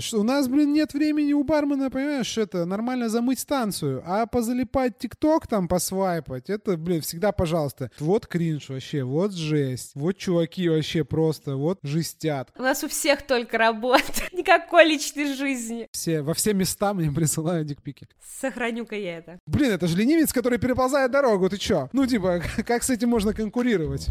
Что у нас, блин, нет времени у бармена, понимаешь, это нормально замыть станцию, а позалипать ТикТок там посвайпать, это, блин, всегда пожалуйста. Вот кринж вообще, вот жесть, вот чуваки вообще просто, вот жестят. У нас у всех только работа, никакой личной жизни. Все, во все места мне присылают дикпики. Сохраню-ка я это. Блин, это же ленивец, который переползает дорогу, ты чё? Ну, типа, как с этим можно конкурировать?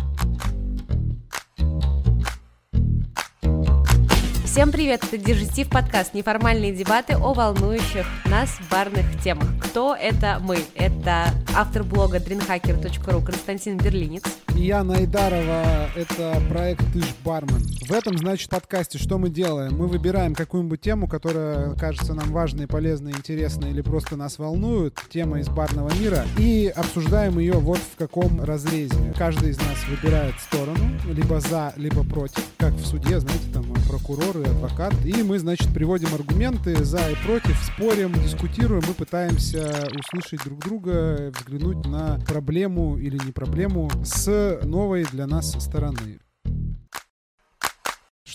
Всем привет, это Дежитив подкаст, неформальные дебаты о волнующих нас барных темах. Кто это мы? Это автор блога dreamhacker.ru Константин Берлинец. И я Найдарова, это проект «Ты ж бармен». В этом, значит, подкасте что мы делаем? Мы выбираем какую-нибудь тему, которая кажется нам важной, полезной, интересной или просто нас волнует, тема из барного мира, и обсуждаем ее вот в каком разрезе. Каждый из нас выбирает сторону, либо за, либо против, как в суде, знаете, там прокуроры, адвокат. И мы, значит, приводим аргументы за и против, спорим, дискутируем, мы пытаемся услышать друг друга, взглянуть на проблему или не проблему с новой для нас стороны.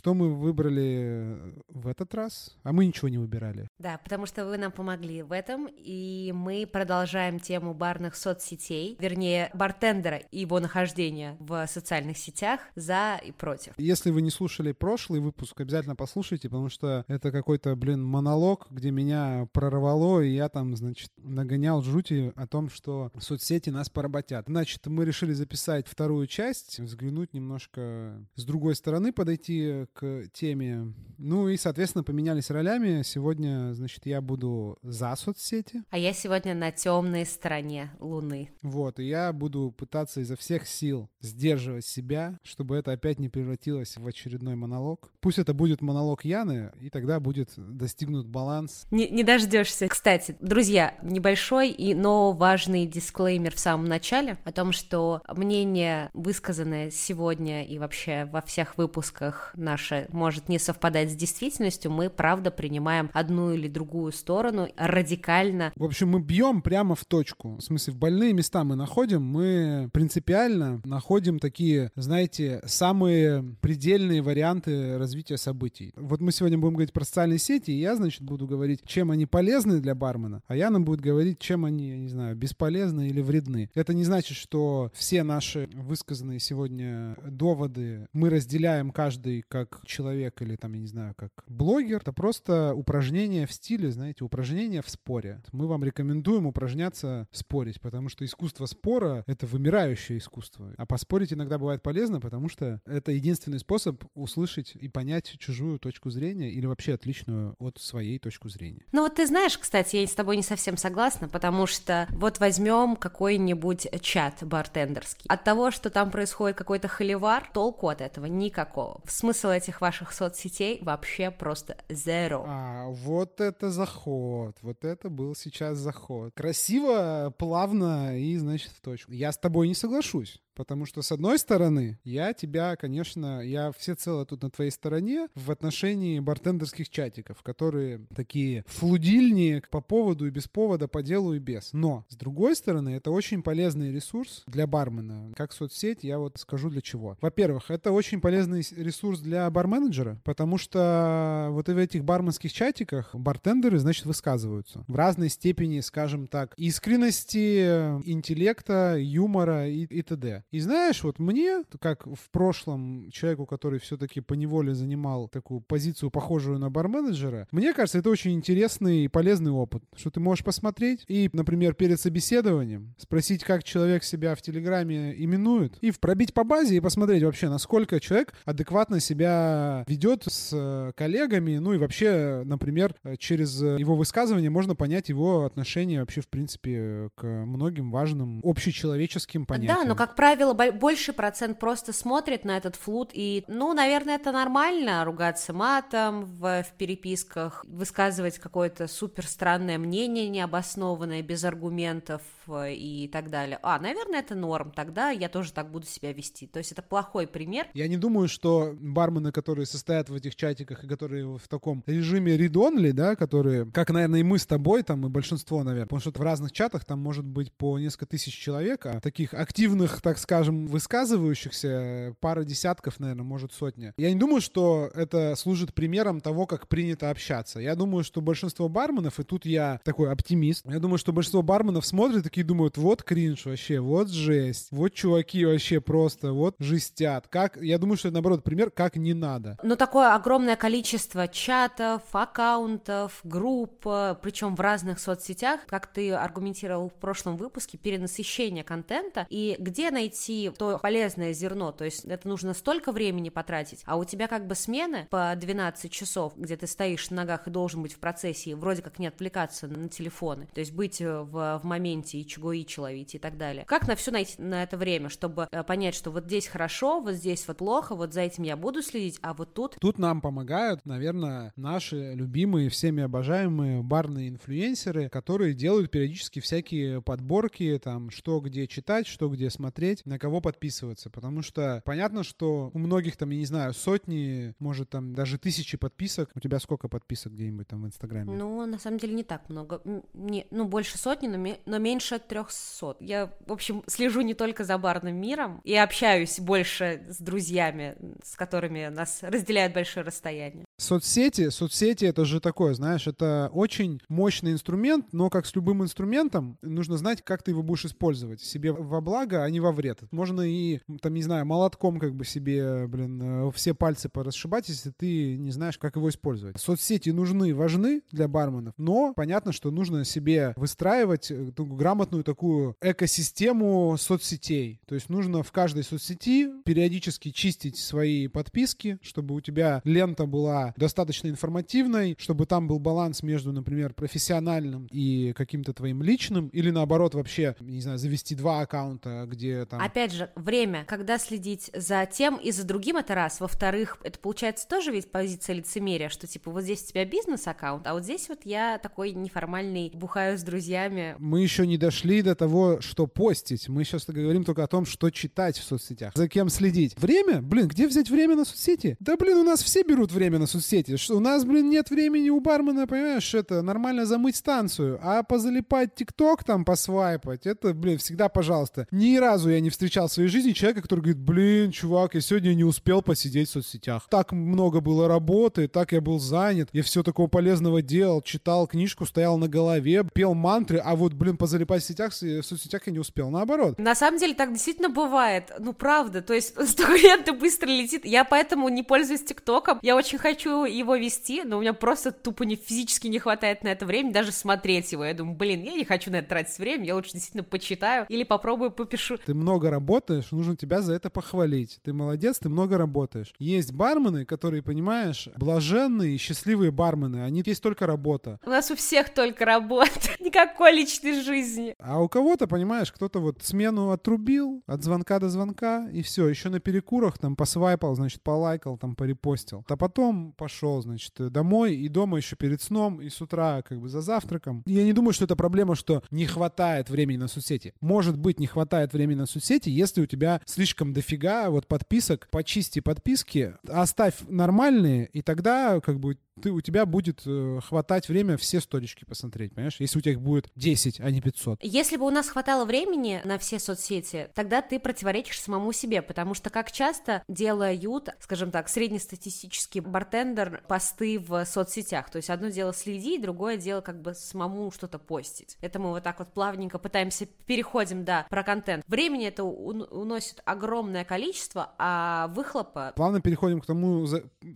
Что мы выбрали в этот раз? А мы ничего не выбирали. Да, потому что вы нам помогли в этом, и мы продолжаем тему барных соцсетей, вернее, бартендера и его нахождения в социальных сетях за и против. Если вы не слушали прошлый выпуск, обязательно послушайте, потому что это какой-то, блин, монолог, где меня прорвало, и я там, значит, нагонял жути о том, что соцсети нас поработят. Значит, мы решили записать вторую часть, взглянуть немножко с другой стороны, подойти к теме. Ну и, соответственно, поменялись ролями. Сегодня, значит, я буду за соцсети. А я сегодня на темной стороне Луны. Вот, и я буду пытаться изо всех сил сдерживать себя, чтобы это опять не превратилось в очередной монолог. Пусть это будет монолог Яны, и тогда будет достигнут баланс. Не, не дождешься. Кстати, друзья, небольшой и но важный дисклеймер в самом начале о том, что мнение, высказанное сегодня и вообще во всех выпусках наше может не совпадать с действительностью, мы правда принимаем одну или другую сторону радикально. В общем, мы бьем прямо в точку. В смысле, в больные места мы находим, мы принципиально находим такие, знаете, самые предельные варианты развития событий. Вот мы сегодня будем говорить про социальные сети, и я, значит, буду говорить, чем они полезны для бармена, а Яна будет говорить, чем они, я не знаю, бесполезны или вредны. Это не значит, что все наши высказанные сегодня доводы мы разделяем каждый как человек или там, я не знаю, как блогер. Это просто упражнение в стиле, знаете, упражнение в споре. Мы вам рекомендуем упражняться спорить, потому что искусство спора — это вымирающее искусство. А поспорить иногда бывает полезно, потому что это единственный способ услышать и понять чужую точку зрения или вообще отличную от своей точку зрения. Ну вот ты знаешь, кстати, я с тобой не совсем согласна, потому что вот возьмем какой-нибудь чат бартендерский. От того, что там происходит какой-то холивар, толку от этого никакого. Смысл этих ваших соцсетей вообще просто zero. А, вот это заход, вот это был сейчас заход. Красиво, плавно и, значит, в точку. Я с тобой не соглашусь. Потому что, с одной стороны, я тебя, конечно, я всецело тут на твоей стороне в отношении бартендерских чатиков, которые такие флудильни по поводу и без повода, по делу и без. Но, с другой стороны, это очень полезный ресурс для бармена. Как соцсеть, я вот скажу для чего. Во-первых, это очень полезный ресурс для барменеджера, потому что вот в этих барменских чатиках бартендеры, значит, высказываются в разной степени, скажем так, искренности, интеллекта, юмора и, и т.д. И знаешь, вот мне, как в прошлом человеку, который все-таки по неволе занимал такую позицию, похожую на барменеджера, мне кажется, это очень интересный и полезный опыт, что ты можешь посмотреть и, например, перед собеседованием спросить, как человек себя в Телеграме именует, и пробить по базе и посмотреть вообще, насколько человек адекватно себя ведет с э, коллегами, ну и вообще, например, через его высказывание можно понять его отношение вообще, в принципе, к многим важным общечеловеческим понятиям. Да, но, как правило, больший процент просто смотрит на этот флут, и, ну, наверное, это нормально, ругаться матом в, в переписках, высказывать какое-то супер странное мнение необоснованное, без аргументов э, и так далее. А, наверное, это норм, тогда я тоже так буду себя вести. То есть это плохой пример. Я не думаю, что бармен бармены, которые состоят в этих чатиках и которые в таком режиме read-only, да, которые, как, наверное, и мы с тобой, там, и большинство, наверное, потому что в разных чатах там может быть по несколько тысяч человек, а таких активных, так скажем, высказывающихся пара десятков, наверное, может сотня. Я не думаю, что это служит примером того, как принято общаться. Я думаю, что большинство барменов, и тут я такой оптимист, я думаю, что большинство барменов смотрят такие думают, вот кринж вообще, вот жесть, вот чуваки вообще просто, вот жестят. Как, я думаю, что это, наоборот, пример, как не надо. Но такое огромное количество чатов, аккаунтов, групп, причем в разных соцсетях, как ты аргументировал в прошлом выпуске, перенасыщение контента, и где найти то полезное зерно, то есть это нужно столько времени потратить, а у тебя как бы смены по 12 часов, где ты стоишь на ногах и должен быть в процессе, и вроде как не отвлекаться на телефоны, то есть быть в, в моменте и чего-ичи ловить и так далее. Как на все найти на это время, чтобы э, понять, что вот здесь хорошо, вот здесь вот плохо, вот за этим я буду следить, а вот тут... Тут нам помогают, наверное, наши любимые, всеми обожаемые барные инфлюенсеры, которые делают периодически всякие подборки, там, что где читать, что где смотреть, на кого подписываться, потому что понятно, что у многих там, я не знаю, сотни, может там даже тысячи подписок. У тебя сколько подписок где-нибудь там в Инстаграме? Ну, на самом деле не так много. Не, ну, больше сотни, но, но меньше трехсот. Я, в общем, слежу не только за барным миром и общаюсь больше с друзьями, с которыми нас разделяет большое расстояние. Соцсети, соцсети это же такое, знаешь, это очень мощный инструмент, но как с любым инструментом, нужно знать, как ты его будешь использовать. Себе во благо, а не во вред. Можно и, там, не знаю, молотком как бы себе, блин, э, все пальцы порасшибать, если ты не знаешь, как его использовать. Соцсети нужны, важны для барменов, но понятно, что нужно себе выстраивать э, грамотную такую экосистему соцсетей. То есть нужно в каждой соцсети периодически чистить свои подписки, чтобы у тебя лента была достаточно информативной, чтобы там был баланс между, например, профессиональным и каким-то твоим личным, или наоборот вообще, не знаю, завести два аккаунта, где там... Опять же, время, когда следить за тем и за другим, это раз. Во-вторых, это получается тоже ведь позиция лицемерия, что типа вот здесь у тебя бизнес-аккаунт, а вот здесь вот я такой неформальный, бухаю с друзьями. Мы еще не дошли до того, что постить. Мы сейчас говорим только о том, что читать в соцсетях, за кем следить. Время? Блин, где взять время на соцсети? Да, блин, у нас все берут время на соцсети. Что у нас, блин, нет времени у бармена, понимаешь, это нормально замыть станцию, а позалипать ТикТок там, посвайпать, это, блин, всегда пожалуйста. Ни разу я не встречал в своей жизни человека, который говорит, блин, чувак, я сегодня не успел посидеть в соцсетях. Так много было работы, так я был занят, я все такого полезного делал, читал книжку, стоял на голове, пел мантры, а вот, блин, позалипать в сетях, в соцсетях я не успел. Наоборот. На самом деле так действительно бывает. Ну, правда. То есть лет быстро летит. Я поэтому не пользуюсь ТикТоком. Я очень хочу хочу его вести, но у меня просто тупо не, физически не хватает на это времени даже смотреть его. Я думаю, блин, я не хочу на это тратить время, я лучше действительно почитаю или попробую попишу. Ты много работаешь, нужно тебя за это похвалить. Ты молодец, ты много работаешь. Есть бармены, которые, понимаешь, блаженные, счастливые бармены. Они есть только работа. У нас у всех только работа, никакой личной жизни. А у кого-то, понимаешь, кто-то вот смену отрубил от звонка до звонка, и все, еще на перекурах там посвайпал, значит, полайкал, там порепостил. А потом пошел, значит, домой, и дома еще перед сном, и с утра как бы за завтраком. Я не думаю, что это проблема, что не хватает времени на соцсети. Может быть, не хватает времени на соцсети, если у тебя слишком дофига вот подписок, почисти подписки, оставь нормальные, и тогда как бы ты, у тебя будет э, хватать время все столички посмотреть, понимаешь? Если у тебя их будет 10, а не 500. Если бы у нас хватало времени на все соцсети, тогда ты противоречишь самому себе, потому что как часто делают, скажем так, среднестатистический бартендер посты в соцсетях. То есть одно дело следить, другое дело как бы самому что-то постить. Это мы вот так вот плавненько пытаемся, переходим, да, про контент. Времени это уносит огромное количество, а выхлопа... Плавно переходим к тому,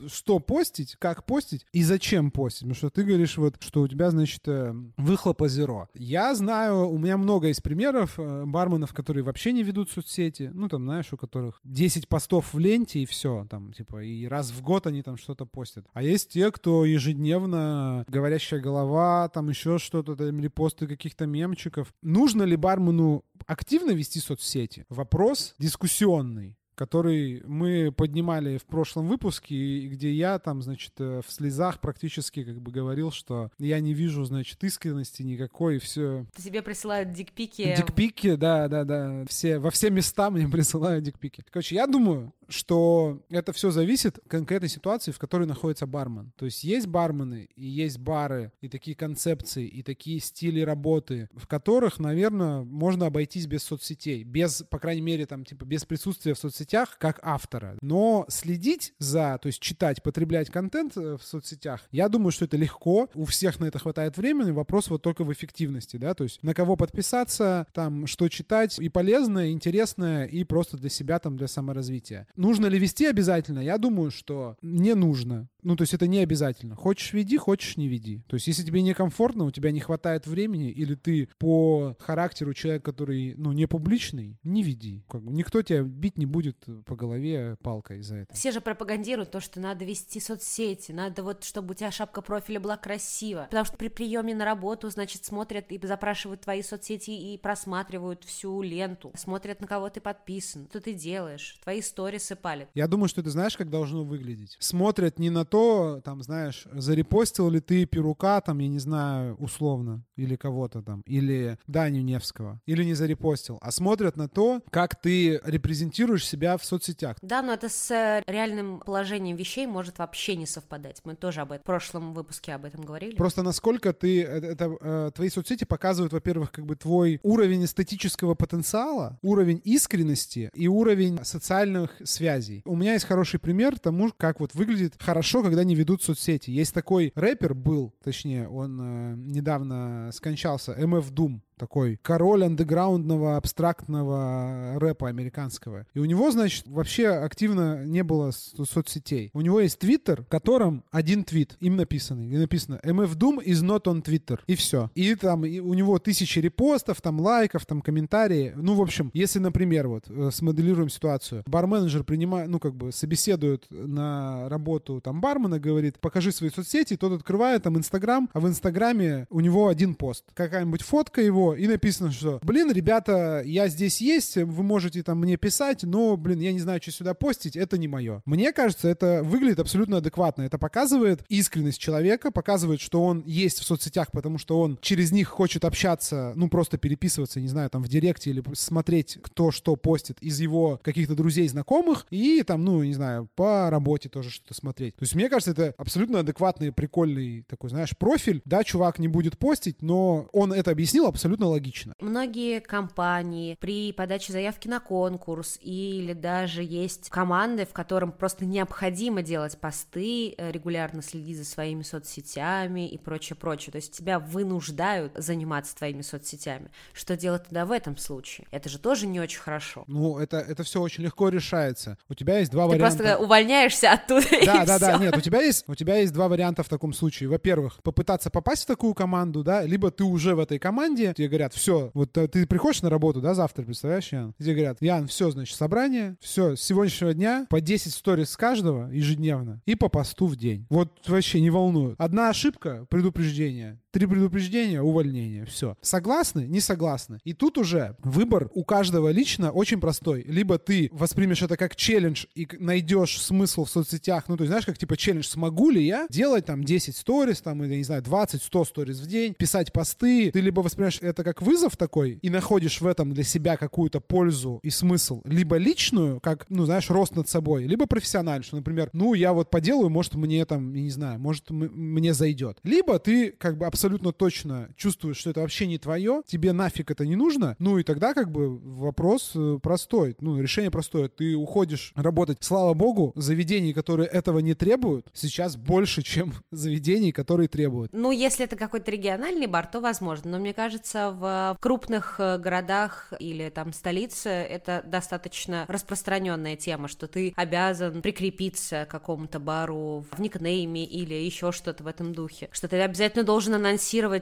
что постить, как постить и зачем постить? Потому что ты говоришь вот, что у тебя, значит, э, выхлопа зеро. Я знаю, у меня много есть примеров э, барменов, которые вообще не ведут соцсети. Ну, там, знаешь, у которых 10 постов в ленте и все. Там, типа, и раз в год они там что-то постят. А есть те, кто ежедневно говорящая голова, там еще что-то, там, репосты каких-то мемчиков. Нужно ли бармену активно вести соцсети? Вопрос дискуссионный который мы поднимали в прошлом выпуске, где я там, значит, э, в слезах практически как бы говорил, что я не вижу, значит, искренности никакой, и все. Тебе присылают дикпики. Дикпики, да, да, да. Все, во все места мне присылают дикпики. Короче, я думаю, что это все зависит от конкретной ситуации, в которой находится бармен. То есть есть бармены, и есть бары, и такие концепции, и такие стили работы, в которых, наверное, можно обойтись без соцсетей, без, по крайней мере, там, типа, без присутствия в соцсетях как автора. Но следить за, то есть читать, потреблять контент э, в соцсетях, я думаю, что это легко, у всех на это хватает времени, вопрос вот только в эффективности, да, то есть на кого подписаться, там, что читать, и полезное, и интересное, и просто для себя, там, для саморазвития. Нужно ли вести обязательно? Я думаю, что не нужно. Ну, то есть это не обязательно. Хочешь веди, хочешь не веди. То есть если тебе некомфортно, у тебя не хватает времени, или ты по характеру человек, который, ну, не публичный, не веди. Как бы, никто тебя бить не будет по голове палкой за это. Все же пропагандируют то, что надо вести соцсети, надо вот, чтобы у тебя шапка профиля была красива. Потому что при приеме на работу, значит, смотрят и запрашивают твои соцсети и просматривают всю ленту, смотрят, на кого ты подписан, что ты делаешь, твои сторисы палят. Я думаю, что ты знаешь, как должно выглядеть. Смотрят не на то, там, знаешь, зарепостил ли ты Перука, там, я не знаю, условно, или кого-то там, или Даню Невского, или не зарепостил, а смотрят на то, как ты репрезентируешь себя в соцсетях. Да, но это с э, реальным положением вещей может вообще не совпадать. Мы тоже об этом в прошлом выпуске об этом говорили. Просто насколько ты, это, это э, твои соцсети показывают, во-первых, как бы твой уровень эстетического потенциала, уровень искренности и уровень социальных связей. У меня есть хороший пример тому, как вот выглядит хорошо, когда не ведут соцсети. Есть такой рэпер был, точнее, он э, недавно скончался, MF Doom такой король андеграундного абстрактного рэпа американского. И у него, значит, вообще активно не было со- соцсетей. У него есть твиттер, в котором один твит, им написанный, и написано MF Doom is not on Twitter. И все. И там и у него тысячи репостов, там лайков, там комментарии. Ну, в общем, если, например, вот э, смоделируем ситуацию, барменеджер принимает, ну, как бы собеседует на работу там бармена, говорит, покажи свои соцсети, тот открывает там Инстаграм, а в Инстаграме у него один пост. Какая-нибудь фотка его, и написано, что, блин, ребята, я здесь есть, вы можете там мне писать, но, блин, я не знаю, что сюда постить, это не мое. Мне кажется, это выглядит абсолютно адекватно. Это показывает искренность человека, показывает, что он есть в соцсетях, потому что он через них хочет общаться, ну, просто переписываться, не знаю, там, в директе или смотреть, кто что постит из его каких-то друзей, знакомых, и там, ну, не знаю, по работе тоже что-то смотреть. То есть, мне кажется, это абсолютно адекватный, прикольный такой, знаешь, профиль. Да, чувак не будет постить, но он это объяснил абсолютно логично. Многие компании при подаче заявки на конкурс или даже есть команды, в котором просто необходимо делать посты, э, регулярно следить за своими соцсетями и прочее, прочее. То есть тебя вынуждают заниматься твоими соцсетями. Что делать тогда в этом случае? Это же тоже не очень хорошо. Ну, это, это все очень легко решается. У тебя есть два Ты варианта. просто увольняешься оттуда Да, да, да, всё. нет, у тебя есть, у тебя есть два варианта в таком случае. Во-первых, попытаться попасть в такую команду, да, либо ты уже в этой команде, тебе говорят, все, вот э, ты приходишь на работу, да, завтра, представляешь, Ян? Тебе говорят, Ян, все, значит, собрание, все, с сегодняшнего дня по 10 сториз с каждого ежедневно и по посту в день. Вот вообще не волнует. Одна ошибка, предупреждение. Три предупреждения, увольнение. Все. Согласны? Не согласны. И тут уже выбор у каждого лично очень простой. Либо ты воспримешь это как челлендж и найдешь смысл в соцсетях. Ну, то есть, знаешь, как типа челлендж, смогу ли я делать там 10 сториз, там, или, не знаю, 20, 100 сториз в день, писать посты. Ты либо воспринимаешь это как вызов такой и находишь в этом для себя какую-то пользу и смысл. Либо личную, как, ну, знаешь, рост над собой. Либо профессиональную, что, например, ну, я вот поделаю, может, мне там, я не знаю, может, мне зайдет. Либо ты как бы абсолютно точно чувствуешь, что это вообще не твое, тебе нафиг это не нужно, ну и тогда как бы вопрос э, простой, ну решение простое, ты уходишь работать, слава богу, заведений, которые этого не требуют, сейчас больше, чем заведений, которые требуют. Ну, если это какой-то региональный бар, то возможно. Но мне кажется, в крупных э, городах или там столице это достаточно распространенная тема, что ты обязан прикрепиться к какому-то бару в никнейме или еще что-то в этом духе. Что ты обязательно должен анонсировать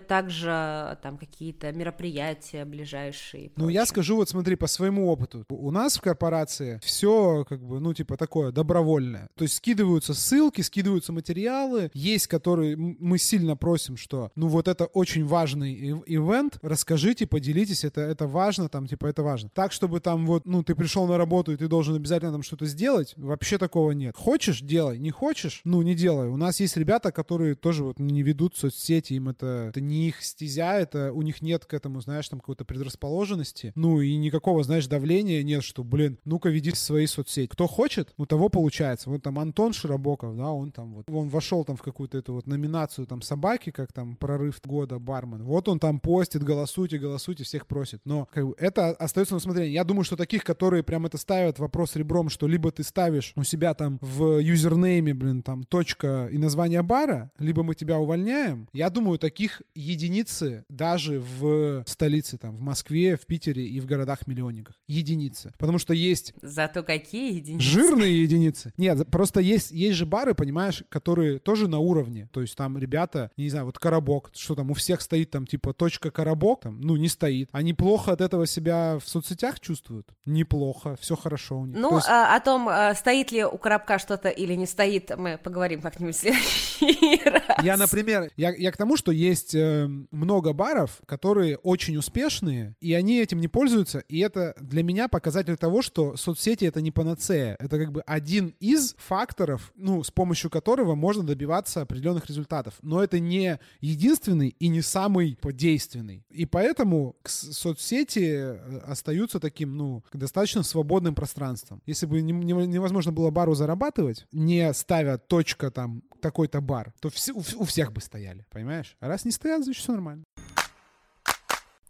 также э, там какие-то мероприятия ближайшие. Ну, я скажу вот смотри, по своему опыту. У нас в корпорации все как бы, ну, типа такое, добровольное. То есть скидываются ссылки, скидываются материалы. Есть, которые мы сильно просим, что, ну, вот это очень важный ив- ивент, расскажите, поделитесь, это, это важно, там, типа, это важно. Так, чтобы там вот, ну, ты пришел на работу, и ты должен обязательно там что-то сделать, вообще такого нет. Хочешь — делай, не хочешь — ну, не делай. У нас есть ребята, которые тоже вот не ведут соцсети, им это это, это не их стезя, это у них нет к этому, знаешь, там какой-то предрасположенности, ну и никакого, знаешь, давления нет, что, блин, ну-ка веди свои соцсети. Кто хочет, у того получается. Вот там Антон Широбоков, да, он там вот, он вошел там в какую-то эту вот номинацию там собаки, как там прорыв года бармен. Вот он там постит, голосуйте, голосуйте, всех просит. Но как бы, это остается на усмотрение. Я думаю, что таких, которые прям это ставят вопрос ребром, что либо ты ставишь у себя там в юзернейме, блин, там точка и название бара, либо мы тебя увольняем. Я думаю, таких единицы даже в столице, там, в Москве, в Питере и в городах-миллионниках. Единицы. Потому что есть... Зато какие единицы? Жирные единицы. Нет, просто есть, есть же бары, понимаешь, которые тоже на уровне. То есть там ребята, не знаю, вот Коробок, что там у всех стоит там типа точка Коробок, там, ну, не стоит. Они плохо от этого себя в соцсетях чувствуют? Неплохо, все хорошо у них. Ну, есть... а, о том, а, стоит ли у Коробка что-то или не стоит, мы поговорим как-нибудь в следующий раз. Я, например, я, я к тому, что есть э, много баров, которые очень успешные, и они этим не пользуются, и это для меня показатель того, что соцсети — это не панацея. Это как бы один из факторов, ну, с помощью которого можно добиваться определенных результатов. Но это не единственный и не самый действенный. И поэтому соцсети э, остаются таким, ну, достаточно свободным пространством. Если бы не, не, невозможно было бару зарабатывать, не ставя точка там такой-то бар, то все, у, у всех бы стояли, понимаешь? А раз не стоят, значит все нормально.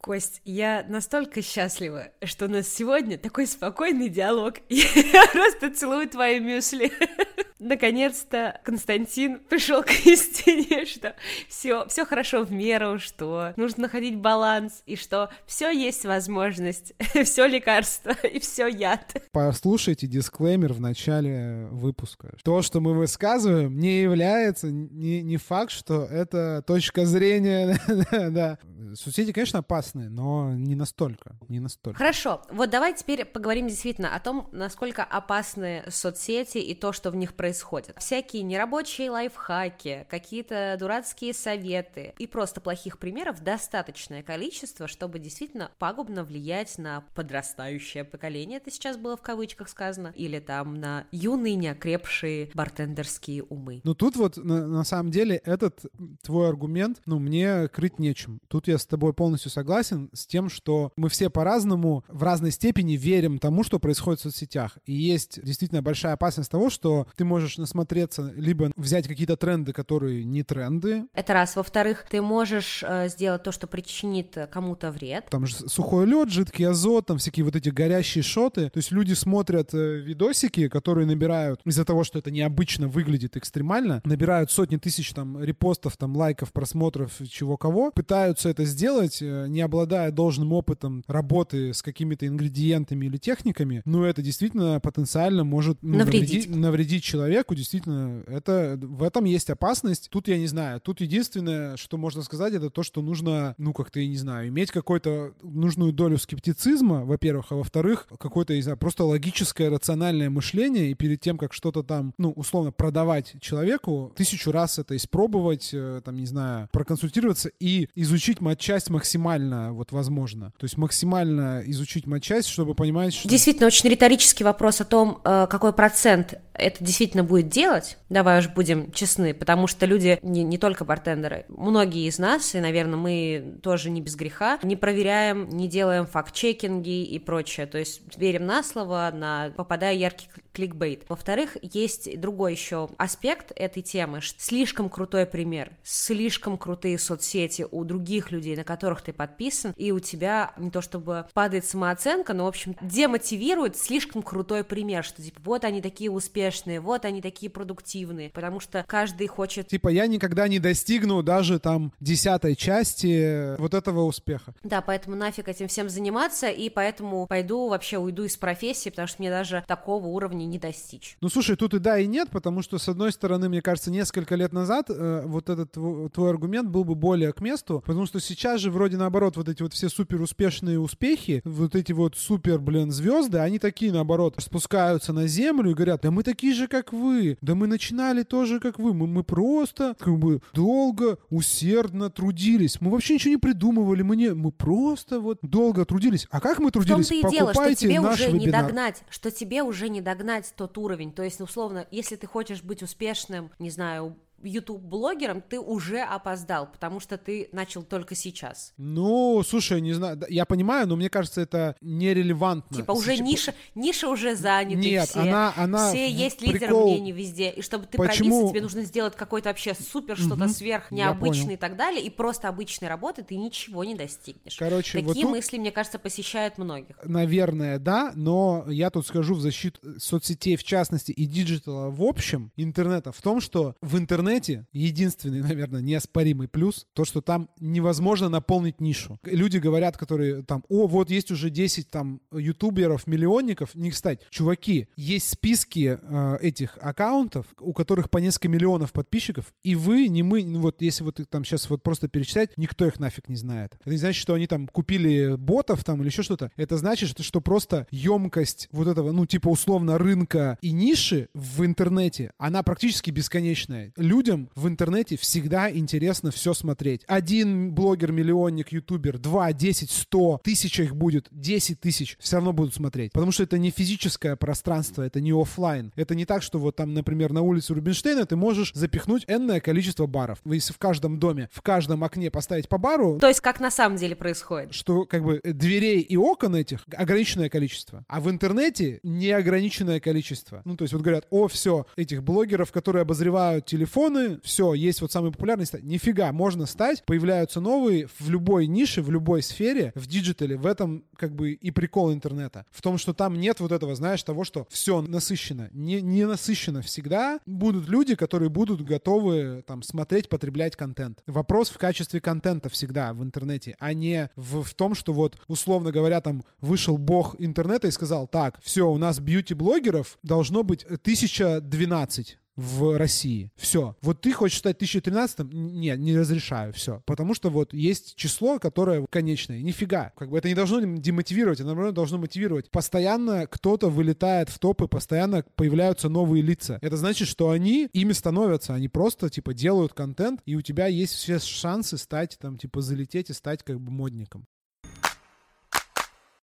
Кость, я настолько счастлива, что у нас сегодня такой спокойный диалог. Я просто целую твои мюсли. Наконец-то Константин пришел к истине, что все, все хорошо в меру, что нужно находить баланс, и что все есть возможность, все лекарство и все яд. Послушайте дисклеймер в начале выпуска. То, что мы высказываем, не является не, не факт, что это точка зрения. да. Соцсети, конечно, опасны, но не настолько. Не настолько. Хорошо. Вот давай теперь поговорим действительно о том, насколько опасны соцсети и то, что в них происходит происходит. Всякие нерабочие лайфхаки, какие-то дурацкие советы и просто плохих примеров достаточное количество, чтобы действительно пагубно влиять на подрастающее поколение, это сейчас было в кавычках сказано, или там на юные неокрепшие бартендерские умы. Ну тут вот на, на самом деле этот твой аргумент, ну мне крыть нечем. Тут я с тобой полностью согласен с тем, что мы все по-разному в разной степени верим тому, что происходит в соцсетях. И есть действительно большая опасность того, что ты можешь можешь насмотреться, либо взять какие-то тренды, которые не тренды. Это раз. Во-вторых, ты можешь э, сделать то, что причинит кому-то вред. Там же сухой лед, жидкий азот, там всякие вот эти горящие шоты. То есть люди смотрят э, видосики, которые набирают, из-за того, что это необычно выглядит экстремально, набирают сотни тысяч там репостов, там лайков, просмотров, чего кого, пытаются это сделать, э, не обладая должным опытом работы с какими-то ингредиентами или техниками, но это действительно потенциально может ну, навредить. навредить, навредить человеку человеку, действительно, это, в этом есть опасность. Тут я не знаю, тут единственное, что можно сказать, это то, что нужно, ну, как-то, я не знаю, иметь какую-то нужную долю скептицизма, во-первых, а во-вторых, какое-то, не знаю, просто логическое, рациональное мышление, и перед тем, как что-то там, ну, условно, продавать человеку, тысячу раз это испробовать, э, там, не знаю, проконсультироваться и изучить матчасть максимально, вот, возможно. То есть максимально изучить матчасть, чтобы понимать, что... Действительно, очень риторический вопрос о том, э, какой процент это действительно будет делать, давай уж будем честны, потому что люди, не, не только бартендеры, многие из нас, и, наверное, мы тоже не без греха, не проверяем, не делаем факт-чекинги и прочее, то есть верим на слово, на попадая яркий кликбейт. Во-вторых, есть другой еще аспект этой темы, слишком крутой пример, слишком крутые соцсети у других людей, на которых ты подписан, и у тебя не то чтобы падает самооценка, но, в общем, демотивирует слишком крутой пример, что, типа, вот они такие успешные, вот они такие продуктивные, потому что каждый хочет... Типа, я никогда не достигну даже там десятой части вот этого успеха. Да, поэтому нафиг этим всем заниматься, и поэтому пойду вообще уйду из профессии, потому что мне даже такого уровня не достичь. Ну, слушай, тут и да, и нет, потому что, с одной стороны, мне кажется, несколько лет назад э, вот этот твой, твой аргумент был бы более к месту, потому что сейчас же вроде наоборот вот эти вот все супер успешные успехи, вот эти вот супер, блин, звезды, они такие, наоборот, спускаются на землю и говорят, да мы такие же, как вы, да мы начинали тоже, как вы, мы, мы просто как бы долго, усердно трудились, мы вообще ничего не придумывали, мы, не, мы просто вот долго трудились. А как мы трудились? В том-то и дело, что тебе уже вебинар. не догнать, что тебе уже не догнать тот уровень. То есть, условно, если ты хочешь быть успешным, не знаю, YouTube-блогером, ты уже опоздал, потому что ты начал только сейчас. Ну, слушай, не знаю, я понимаю, но мне кажется, это нерелевантно. Типа уже Сейчас- ниша, ниша уже занята. Нет, все, она- она все есть прикол- мнений везде. И чтобы ты Почему- пробиться, тебе нужно сделать какой-то вообще супер, что-то сверх я необычное и так далее. И просто обычной работы ты ничего не достигнешь. Короче, вот Такие тут- мысли, мне кажется, посещают многих. Наверное, да, но я тут скажу в защиту соцсетей в частности и диджитала в общем, интернета, в том, что в интернете единственный, наверное, неоспоримый плюс, то, что там невозможно наполнить нишу. Люди говорят, которые там, о, вот есть уже 10 там ютуберов, миллионников, не кстати, чуваки, есть списки э, этих аккаунтов, у которых по несколько миллионов подписчиков, и вы, не мы, ну вот если вот их там сейчас вот просто перечислять, никто их нафиг не знает. Это не значит, что они там купили ботов там или еще что-то. Это значит, что, что просто емкость вот этого, ну типа условно рынка и ниши в интернете, она практически бесконечная. Людям в интернете всегда интересно все смотреть. Один блогер, миллионник, ютубер, два, десять, сто, тысяча их будет, десять тысяч, все равно будут смотреть. Потому что это не физическое пространство, это не оффлайн. Это не так, что вот там, например, на улице Рубинштейна ты можешь запихнуть энное количество баров. Если в каждом доме, в каждом окне поставить по бару, То есть, как на самом деле происходит. что как бы дверей и окон этих ограниченное количество, а в интернете неограниченное количество. Ну, то есть вот говорят, о, все, этих блогеров, которые обозревают телефоны, все, есть вот самый популярный стать. Нифига, можно стать, появляются новые в любой нише, в любой сфере, в диджитале, в этом как бы и прикол интернета. В том, что там нет вот этого, знаешь, того, что все насыщено. Не, не насыщено всегда. Будут люди, которые будут готовы там смотреть, потреблять контент. Вопрос в качестве контента всегда в интернете, а не в, в том, что вот, условно говоря, там вышел бог интернета и сказал, так, все, у нас бьюти-блогеров должно быть 1012 в России. Все. Вот ты хочешь стать 1013-м? Нет, не разрешаю. Все. Потому что вот есть число, которое конечное. Нифига. Как бы это не должно демотивировать, это наоборот должно мотивировать. Постоянно кто-то вылетает в топы, постоянно появляются новые лица. Это значит, что они ими становятся. Они просто, типа, делают контент, и у тебя есть все шансы стать, там, типа, залететь и стать, как бы, модником.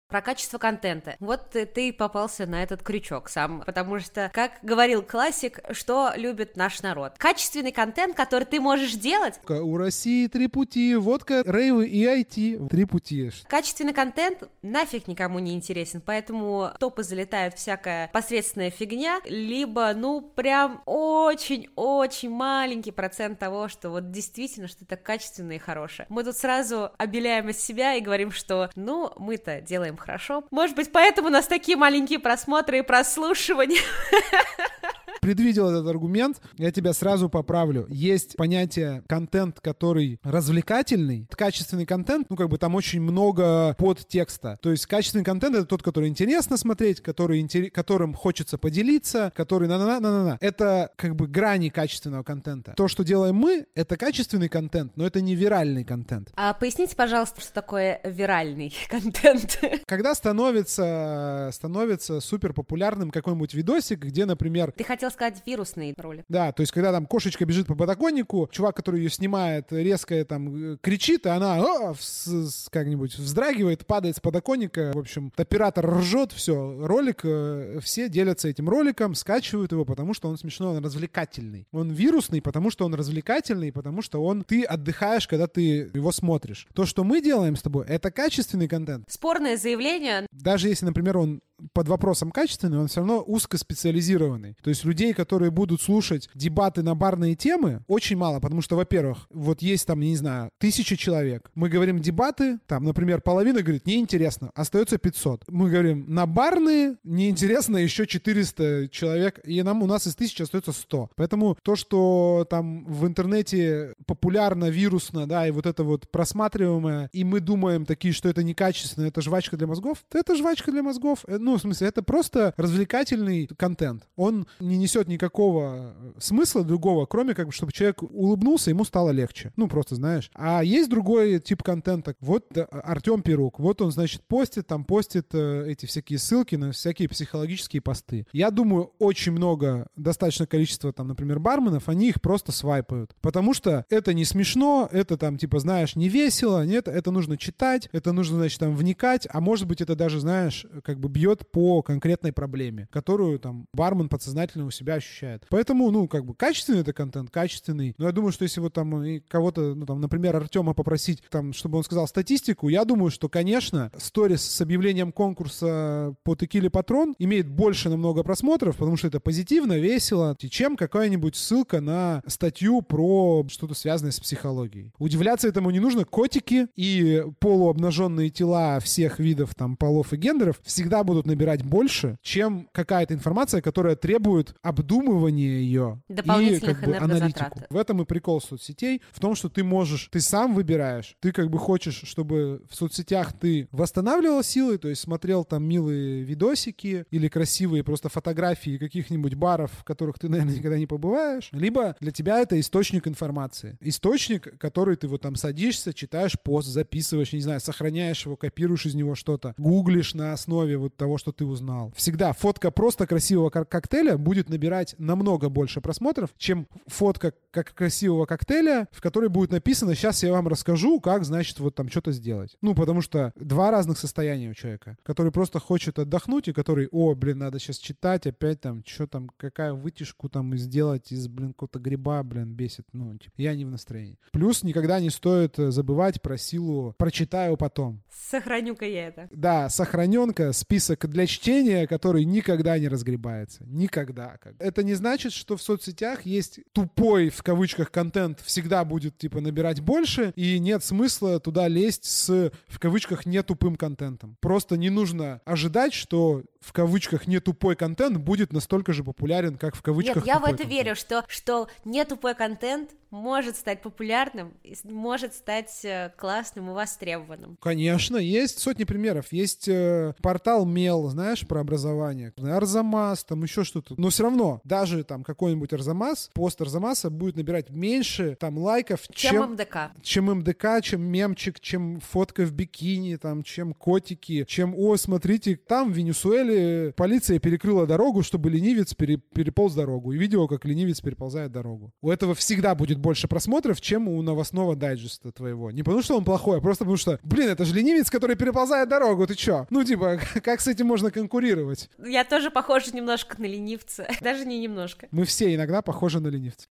Про качество контента. Вот ты, ты попался на этот крючок сам, потому что, как говорил классик, что любит наш народ? Качественный контент, который ты можешь делать. У России три пути. Водка, рейвы и IT. Три пути. Качественный контент нафиг никому не интересен, поэтому топы залетает всякая посредственная фигня, либо, ну, прям очень-очень маленький процент того, что вот действительно что-то качественное и хорошее. Мы тут сразу обеляем из себя и говорим, что, ну, мы-то делаем хорошо. Может быть, поэтому у нас такие маленькие просмотры и прослушивания. предвидел этот аргумент, я тебя сразу поправлю. Есть понятие контент, который развлекательный, качественный контент, ну как бы там очень много подтекста. То есть качественный контент это тот, который интересно смотреть, который интер... которым хочется поделиться, который на-на-на-на-на. Это как бы грани качественного контента. То, что делаем мы, это качественный контент, но это не виральный контент. А поясните, пожалуйста, что такое виральный контент? Когда становится, становится супер популярным какой-нибудь видосик, где, например, Ты хотел сказать вирусный ролик. Да, то есть, когда там кошечка бежит по подоконнику, чувак, который ее снимает, резко там э, кричит, и она «А!» с- как-нибудь вздрагивает, падает с подоконника. В общем, оператор ржет, все, ролик, э, все делятся этим роликом, скачивают его, потому что он смешной, он развлекательный. Он вирусный, потому что он развлекательный, потому что он, ты отдыхаешь, когда ты его смотришь. То, что мы делаем с тобой, это качественный контент. Спорное заявление, Даже если, например, он под вопросом качественный, он все равно узкоспециализированный. То есть людей, которые будут слушать дебаты на барные темы, очень мало, потому что, во-первых, вот есть там, не знаю, тысяча человек. Мы говорим дебаты, там, например, половина говорит, неинтересно, остается 500. Мы говорим, на барные неинтересно еще 400 человек, и нам у нас из тысячи остается 100. Поэтому то, что там в интернете популярно, вирусно, да, и вот это вот просматриваемое, и мы думаем такие, что это некачественно, это жвачка для мозгов, это жвачка для мозгов. Э, Ну, в смысле, это просто развлекательный контент. Он не несет никакого смысла другого, кроме как бы, чтобы человек улыбнулся, ему стало легче. Ну, просто знаешь. А есть другой тип контента. Вот э, Артем Перук. Вот он, значит, постит, там постит э, эти всякие ссылки на всякие психологические посты. Я думаю, очень много, достаточно количество, там, например, барменов, они их просто свайпают. Потому что это не смешно, это там, типа, знаешь, не весело, нет, это нужно читать, это нужно, значит, там, вникать, а может быть, это даже, знаешь, как бы бьет идет по конкретной проблеме, которую там бармен подсознательно у себя ощущает. Поэтому, ну, как бы качественный это контент, качественный. Но я думаю, что если вот там кого-то, ну, там, например, Артема попросить, там, чтобы он сказал статистику, я думаю, что, конечно, сторис с объявлением конкурса по текиле патрон имеет больше намного просмотров, потому что это позитивно, весело, чем какая-нибудь ссылка на статью про что-то связанное с психологией. Удивляться этому не нужно. Котики и полуобнаженные тела всех видов там полов и гендеров всегда будут набирать больше, чем какая-то информация, которая требует обдумывания ее и как бы аналитику. В этом и прикол соцсетей, в том, что ты можешь, ты сам выбираешь, ты как бы хочешь, чтобы в соцсетях ты восстанавливал силы, то есть смотрел там милые видосики или красивые просто фотографии каких-нибудь баров, в которых ты, наверное, никогда не побываешь, либо для тебя это источник информации. Источник, который ты вот там садишься, читаешь пост, записываешь, не знаю, сохраняешь его, копируешь из него что-то, гуглишь на основе вот того, что ты узнал. Всегда фотка просто красивого коктейля будет набирать намного больше просмотров, чем фотка как красивого коктейля, в которой будет написано, сейчас я вам расскажу, как, значит, вот там что-то сделать. Ну, потому что два разных состояния у человека, который просто хочет отдохнуть и который, о, блин, надо сейчас читать, опять там, что там, какая вытяжку там сделать из, блин, какого-то гриба, блин, бесит. Ну, типа, я не в настроении. Плюс никогда не стоит э, забывать про силу «прочитаю потом». Сохраню-ка я это. Да, сохраненка, список для чтения, который никогда не разгребается. Никогда. Это не значит, что в соцсетях есть тупой, в кавычках, контент всегда будет, типа, набирать больше, и нет смысла туда лезть с, в кавычках, нетупым контентом. Просто не нужно ожидать, что в кавычках не тупой контент будет настолько же популярен, как в кавычках. Нет, я в это контент. верю, что что не тупой контент может стать популярным, может стать э, классным и востребованным. Конечно, есть сотни примеров. Есть э, портал Мел, знаешь, про образование. Арзамас, там еще что-то. Но все равно, даже там какой-нибудь Арзамас, пост Арзамаса будет набирать меньше там лайков, чем, чем МДК. Чем МДК, чем мемчик, чем фотка в бикини, там, чем котики, чем, о, смотрите, там в Венесуэле полиция перекрыла дорогу, чтобы ленивец пере, переполз дорогу. И видео, как ленивец переползает дорогу. У этого всегда будет будет больше просмотров, чем у новостного дайджеста твоего. Не потому, что он плохой, а просто потому, что, блин, это же ленивец, который переползает дорогу, ты чё? Ну, типа, как с этим можно конкурировать? Я тоже похожа немножко на ленивца. Даже не немножко. Мы все иногда похожи на ленивца.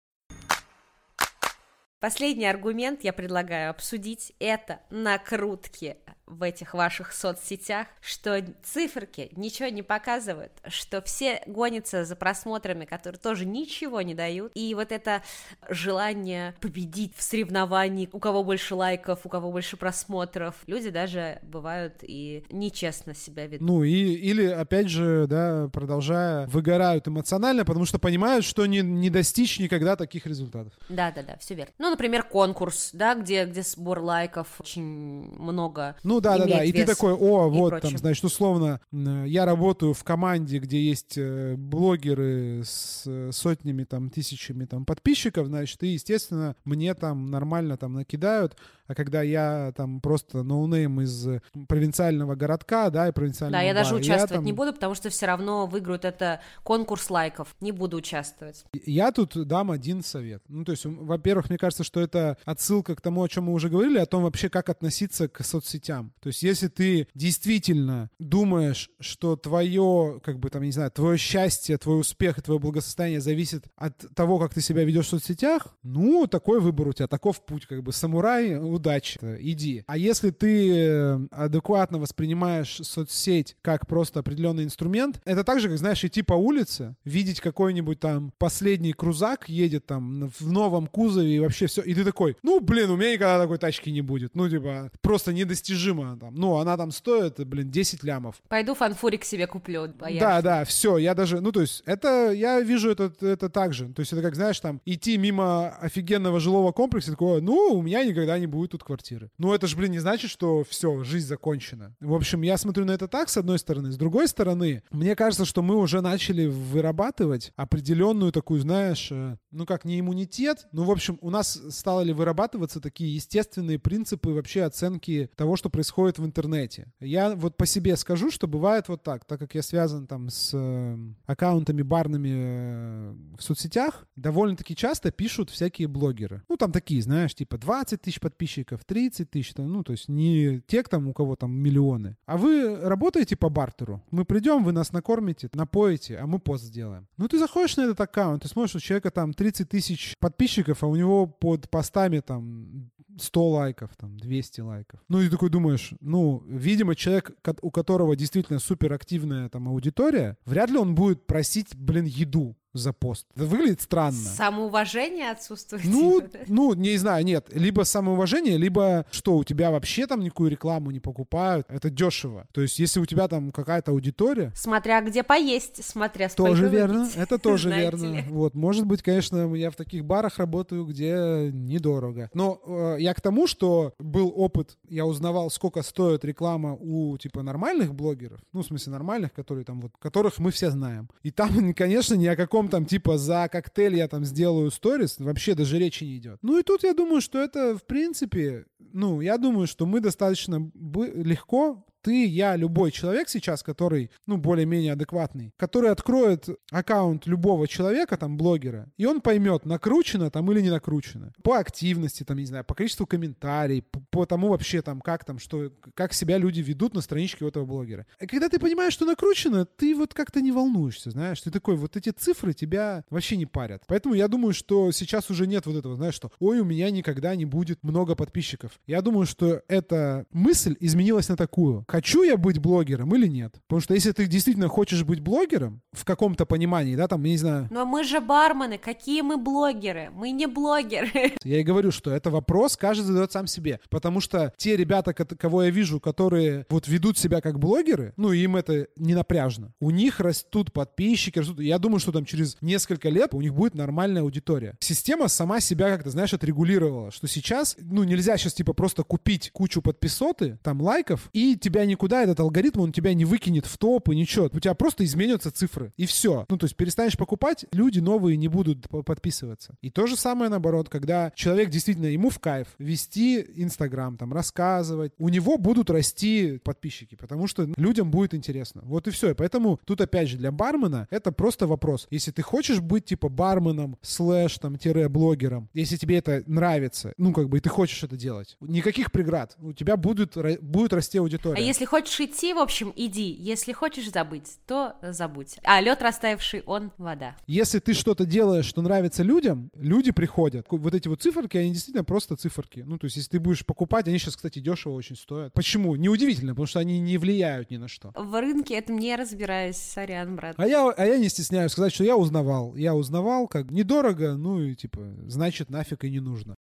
Последний аргумент я предлагаю обсудить — это накрутки в этих ваших соцсетях, что циферки ничего не показывают, что все гонятся за просмотрами, которые тоже ничего не дают, и вот это желание победить в соревновании, у кого больше лайков, у кого больше просмотров, люди даже бывают и нечестно себя ведут. Ну и или опять же, да, продолжая, выгорают эмоционально, потому что понимают, что не, не достичь никогда таких результатов. Да-да-да, все верно. Ну, например, конкурс, да, где, где сбор лайков очень много. Ну, ну да, да, да. И ты такой, о, вот там, значит, условно, я работаю в команде, где есть э, блогеры с э, сотнями там тысячами там подписчиков, значит, и, естественно, мне там нормально там накидают. А когда я там просто ноунейм из провинциального городка, да, и провинциального Да, я бара, даже участвовать я, там... не буду, потому что все равно выиграют это конкурс лайков. Не буду участвовать. Я тут дам один совет. Ну, то есть, во-первых, мне кажется, что это отсылка к тому, о чем мы уже говорили, о том вообще, как относиться к соцсетям. То есть, если ты действительно думаешь, что твое, как бы там, не знаю, твое счастье, твой успех и твое благосостояние зависит от того, как ты себя ведешь в соцсетях, ну, такой выбор у тебя, таков путь, как бы самурай, удачи, иди. А если ты э, адекватно воспринимаешь соцсеть как просто определенный инструмент, это так же, как, знаешь, идти по улице, видеть какой-нибудь там последний крузак едет там в новом кузове и вообще все, и ты такой, ну, блин, у меня никогда такой тачки не будет. Ну, типа, просто недостижимо там. Ну, она там стоит, блин, 10 лямов. Пойду фанфурик себе куплю. Боярышный. Да, да, все, я даже, ну, то есть, это, я вижу это, это так же. То есть, это как, знаешь, там, идти мимо офигенного жилого комплекса, такое, ну, у меня никогда не будет будет тут квартиры. Ну, это же, блин, не значит, что все, жизнь закончена. В общем, я смотрю на это так, с одной стороны. С другой стороны, мне кажется, что мы уже начали вырабатывать определенную такую, знаешь, э, ну как, не иммунитет, ну, в общем, у нас стало ли вырабатываться такие естественные принципы вообще оценки того, что происходит в интернете. Я вот по себе скажу, что бывает вот так, так как я связан там с э, аккаунтами барными э, в соцсетях, довольно-таки часто пишут всякие блогеры. Ну, там такие, знаешь, типа 20 тысяч подписчиков, подписчиков, 30 тысяч, ну, то есть не те, там, у кого там миллионы. А вы работаете по бартеру. Мы придем, вы нас накормите, напоите, а мы пост сделаем. Ну, ты заходишь на этот аккаунт, ты смотришь, у человека там 30 тысяч подписчиков, а у него под постами там 100 лайков, там, 200 лайков. Ну, и такой думаешь, ну, видимо, человек, у которого действительно суперактивная там аудитория, вряд ли он будет просить, блин, еду за пост. Это выглядит странно. Самоуважение отсутствует. Ну, ну, не знаю, нет. Либо самоуважение, либо что, у тебя вообще там никакую рекламу не покупают. Это дешево. То есть, если у тебя там какая-то аудитория... Смотря где поесть, смотря сколько Тоже выпить, верно. Это тоже верно. Ли. Вот, может быть, конечно, я в таких барах работаю, где недорого. Но э, я к тому, что был опыт, я узнавал, сколько стоит реклама у, типа, нормальных блогеров. Ну, в смысле, нормальных, которые там вот, которых мы все знаем. И там, конечно, ни о каком там типа за коктейль я там сделаю сторис, вообще даже речи не идет. Ну и тут я думаю, что это в принципе, ну, я думаю, что мы достаточно легко ты, я, любой человек сейчас, который, ну, более-менее адекватный, который откроет аккаунт любого человека, там, блогера, и он поймет, накручено там или не накручено. По активности, там, не знаю, по количеству комментариев, по, по тому вообще, там, как там, что, как себя люди ведут на страничке у этого блогера. И когда ты понимаешь, что накручено, ты вот как-то не волнуешься, знаешь, ты такой, вот эти цифры тебя вообще не парят. Поэтому я думаю, что сейчас уже нет вот этого, знаешь, что, ой, у меня никогда не будет много подписчиков. Я думаю, что эта мысль изменилась на такую хочу я быть блогером или нет. Потому что если ты действительно хочешь быть блогером, в каком-то понимании, да, там, я не знаю... Но мы же бармены, какие мы блогеры? Мы не блогеры. Я и говорю, что это вопрос каждый задает сам себе. Потому что те ребята, кого я вижу, которые вот ведут себя как блогеры, ну, им это не напряжно. У них растут подписчики, растут... Я думаю, что там через несколько лет у них будет нормальная аудитория. Система сама себя как-то, знаешь, отрегулировала, что сейчас, ну, нельзя сейчас, типа, просто купить кучу подписоты, там, лайков, и тебя никуда этот алгоритм, он тебя не выкинет в топ и ничего. У тебя просто изменятся цифры. И все. Ну, то есть перестанешь покупать, люди новые не будут подписываться. И то же самое наоборот, когда человек действительно, ему в кайф вести Инстаграм, там, рассказывать, у него будут расти подписчики, потому что людям будет интересно. Вот и все. И поэтому тут опять же для бармена это просто вопрос. Если ты хочешь быть типа барменом, слэш, там, тире блогером, если тебе это нравится, ну, как бы, и ты хочешь это делать, никаких преград. У тебя будет, будет расти аудитория. А если хочешь идти, в общем, иди. Если хочешь забыть, то забудь. А лед растаявший, он вода. Если ты что-то делаешь, что нравится людям, люди приходят. Вот эти вот циферки, они действительно просто циферки. Ну, то есть, если ты будешь покупать, они сейчас, кстати, дешево очень стоят. Почему? Неудивительно, потому что они не влияют ни на что. В рынке это не разбираюсь, сорян, брат. А я, а я не стесняюсь сказать, что я узнавал. Я узнавал, как недорого, ну и типа, значит, нафиг и не нужно.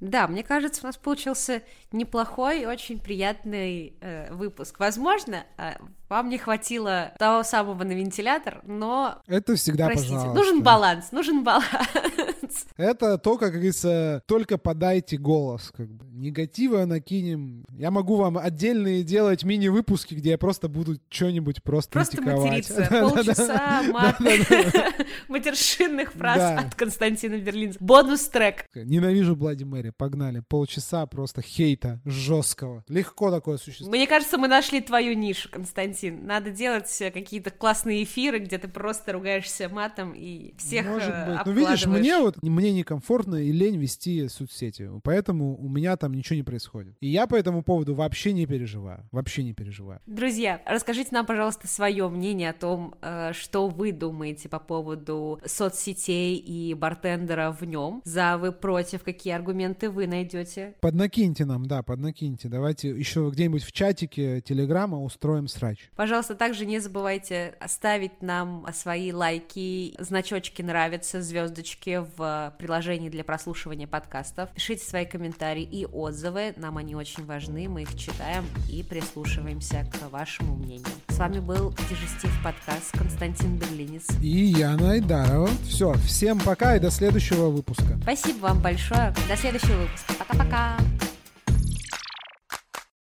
Да, мне кажется, у нас получился неплохой очень приятный э, выпуск. Возможно, э, вам не хватило того самого на вентилятор, но... Это всегда, Простите, пожалуйста. нужен баланс, нужен баланс. Это то, как говорится, только подайте голос. Как бы. Негатива накинем. Я могу вам отдельные делать мини-выпуски, где я просто буду что-нибудь просто Просто материться. Полчаса мат матершинных фраз от Константина Берлинца. Бонус-трек. Ненавижу Блади Мэри. Погнали. Полчаса просто хейта жесткого. Легко такое существует. Мне кажется, мы нашли твою нишу, Константин. Надо делать какие-то классные эфиры, где ты просто ругаешься матом и всех Может быть. Ну, видишь, мне вот мне некомфортно и лень вести соцсети. Поэтому у меня там ничего не происходит. И я по этому поводу вообще не переживаю. Вообще не переживаю. Друзья, расскажите нам, пожалуйста, свое мнение о том, э, что вы думаете по поводу соцсетей и бартендера в нем. За вы против, какие аргументы вы найдете? Поднакиньте нам, да, поднакиньте. Давайте еще где-нибудь в чатике Телеграма устроим срач. Пожалуйста, также не забывайте оставить нам свои лайки, значочки нравятся, звездочки в приложении для прослушивания подкастов. Пишите свои комментарии и отзывы, нам они очень важны, мы их читаем и прислушиваемся к вашему мнению. С вами был Дежестив подкаст Константин Берлинец. И Яна Айдарова. Все, всем пока и до следующего выпуска. Спасибо вам большое. До следующего выпуска. Пока-пока.